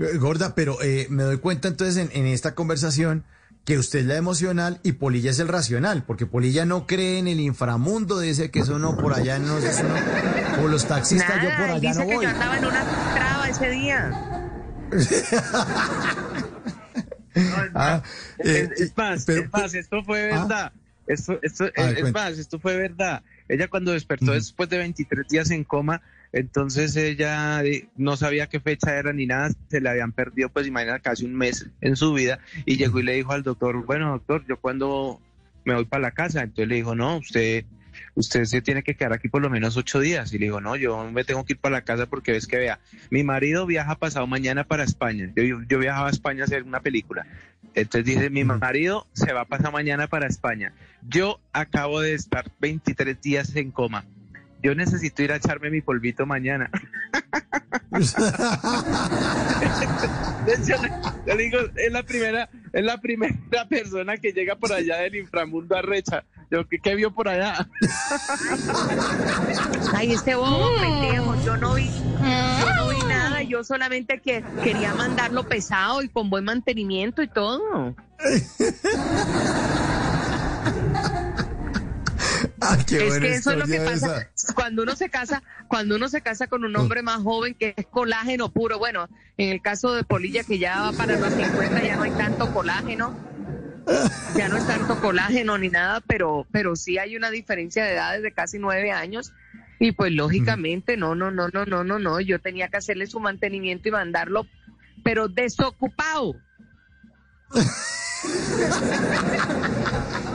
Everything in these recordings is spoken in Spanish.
Eh, Gorda, pero eh, me doy cuenta entonces en, en esta conversación que usted es la emocional y Polilla es el racional, porque Polilla no cree en el inframundo, dice que eso no por allá no es eso no, o los taxistas yo por Nada, allá dice no que voy. yo andaba en una traba ese día. Ah, eh, es, es más, pero- es más, esto fue ¿Ah? verdad. Esto, esto, ver, es cuenta. más, esto fue verdad. Ella cuando despertó después de 23 días en coma, entonces ella eh, no sabía qué fecha era ni nada, se le habían perdido, pues imagina, casi un mes en su vida, y llegó y le dijo al doctor, bueno, doctor, yo cuando me voy para la casa, entonces le dijo, no, usted, usted se tiene que quedar aquí por lo menos ocho días, y le dijo, no, yo me tengo que ir para la casa porque ves que vea, mi marido viaja pasado mañana para España, yo, yo viajaba a España a hacer una película, entonces dice, mi marido se va a pasar mañana para España. Yo acabo de estar 23 días en coma. Yo necesito ir a echarme mi polvito mañana. Yo, le- yo le digo, es la primera, es la primera persona que llega por allá del inframundo a recha. Yo, ¿qué, qué vio por allá? Ay, este bobo pendejo, yo no vi, yo no vi nada, yo solamente que quería mandarlo pesado y con buen mantenimiento y todo. Qué es que eso es lo que pasa esa. cuando uno se casa, cuando uno se casa con un hombre más joven que es colágeno puro. Bueno, en el caso de Polilla que ya va para los 50 ya no hay tanto colágeno. Ya no es tanto colágeno ni nada, pero pero sí hay una diferencia de edades de casi nueve años y pues lógicamente no, no, no, no, no, no, no. Yo tenía que hacerle su mantenimiento y mandarlo, pero desocupado.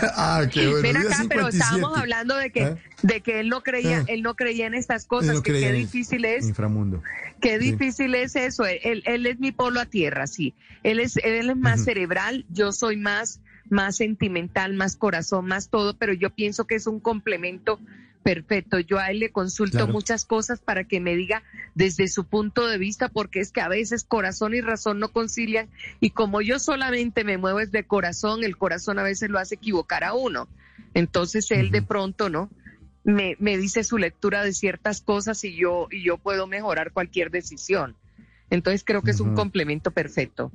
Ah, qué bueno. Ven acá, pero 57. estábamos hablando de que ¿Eh? de que él no creía, Ah. él no creía en estas cosas, no que qué difícil es, Inframundo. qué Sí. difícil es eso. Él, él es mi polo a tierra, sí. Él es, él es más cerebral, yo soy más, más sentimental, más corazón, más todo, pero yo pienso que es un complemento perfecto. Yo a él le consulto Claro. muchas cosas para que me diga desde su punto de vista, porque es que a veces corazón y razón no concilian y como yo solamente me muevo desde corazón, el corazón a veces lo hace equivocar a uno. Entonces él de pronto, ¿no? Me, me dice su lectura de ciertas cosas y yo, y yo puedo mejorar cualquier decisión. Entonces creo que es un complemento perfecto.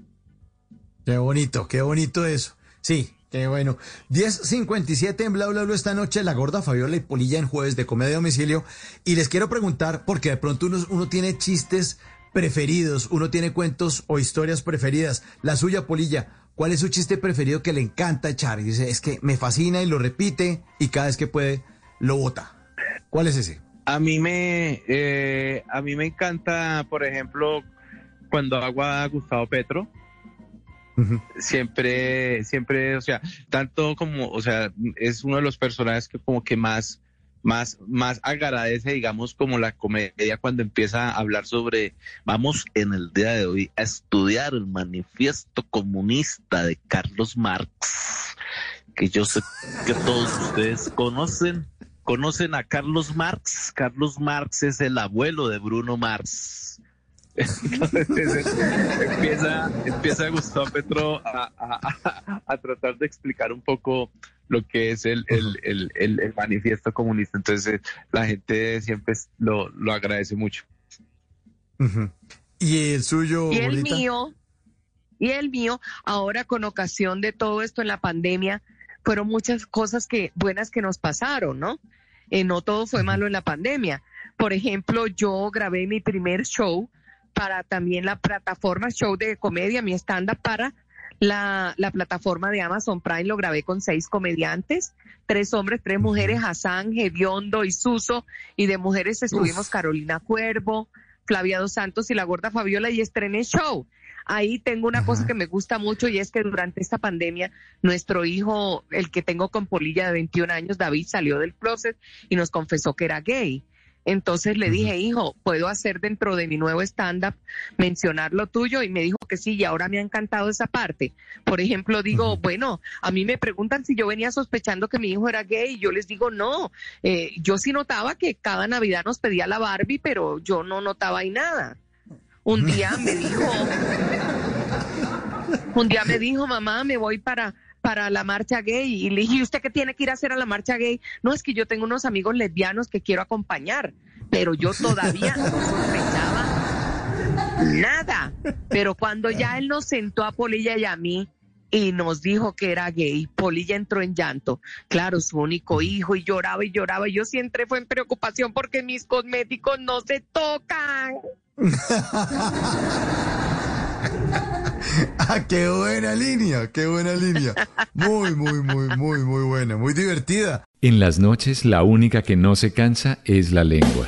Qué bonito, qué bonito eso. Sí, qué bueno. 10.57 en Bla Bla Bla esta noche, la gorda Fabiola y Polilla en jueves de comedia a domicilio. Y les quiero preguntar, porque de pronto uno, uno tiene chistes preferidos, uno tiene cuentos o historias preferidas. La suya, Polilla, ¿cuál es su chiste preferido que le encanta echar? Y dice, es que me fascina y lo repite y cada vez que puede lo bota. ¿Cuál es ese? A mí me, eh, a mí me encanta, por ejemplo, cuando hago a Gustavo Petro. Siempre, siempre, o sea, tanto como, o sea, es uno de los personajes que como que más, más, más agradece, digamos, como la comedia cuando empieza a hablar sobre, vamos en el día de hoy a estudiar el manifiesto comunista de Carlos Marx, que yo sé que todos ustedes conocen. ¿Conocen a Carlos Marx? Carlos Marx es el abuelo de Bruno Marx. Entonces empieza, empieza Gustavo Petro a, a- a- a tratar de explicar un poco lo que es el, el, el, el- el manifiesto comunista. Entonces la gente siempre lo, lo agradece mucho. ¿Y el suyo, Y el mío, y el mío, ahora con ocasión de todo esto en la pandemia, fueron muchas cosas que buenas que nos pasaron, ¿no? Eh, no todo fue malo en la pandemia. Por ejemplo, yo grabé mi primer show para también la plataforma show de comedia, mi stand-up para la, la plataforma de Amazon Prime, lo grabé con seis comediantes, tres hombres, tres mujeres, Hassan, Hediondo y Suso, y de mujeres estuvimos Carolina Cuervo, Flavia Dos Santos y la gorda Fabiola y estrené show. Ahí tengo una cosa que me gusta mucho y es que durante esta pandemia nuestro hijo, el que tengo con Polilla de 21 años, David, salió del closet y nos confesó que era gay. Entonces le dije, hijo, ¿puedo hacer dentro de mi nuevo stand-up mencionar lo tuyo? Y me dijo que sí, y ahora me ha encantado esa parte. Por ejemplo, digo, bueno, a mí me preguntan si yo venía sospechando que mi hijo era gay, y yo les digo, no, eh, yo sí notaba que cada Navidad nos pedía la Barbie, pero yo no notaba ahí nada. Un día me dijo, un día me dijo, mamá, me voy para para la marcha gay y le dije, ¿y usted qué tiene que ir a hacer a la marcha gay? No, es que yo tengo unos amigos lesbianos que quiero acompañar, pero yo todavía no sospechaba Nada. Pero cuando ya él nos sentó a Polilla y a mí y nos dijo que era gay, Polilla entró en llanto. Claro, su único hijo y lloraba y lloraba. Yo siempre fue en preocupación porque mis cosméticos no se tocan. ah, qué buena línea, qué buena línea. Muy, muy, muy, muy, muy buena, muy divertida. En las noches la única que no se cansa es la lengua.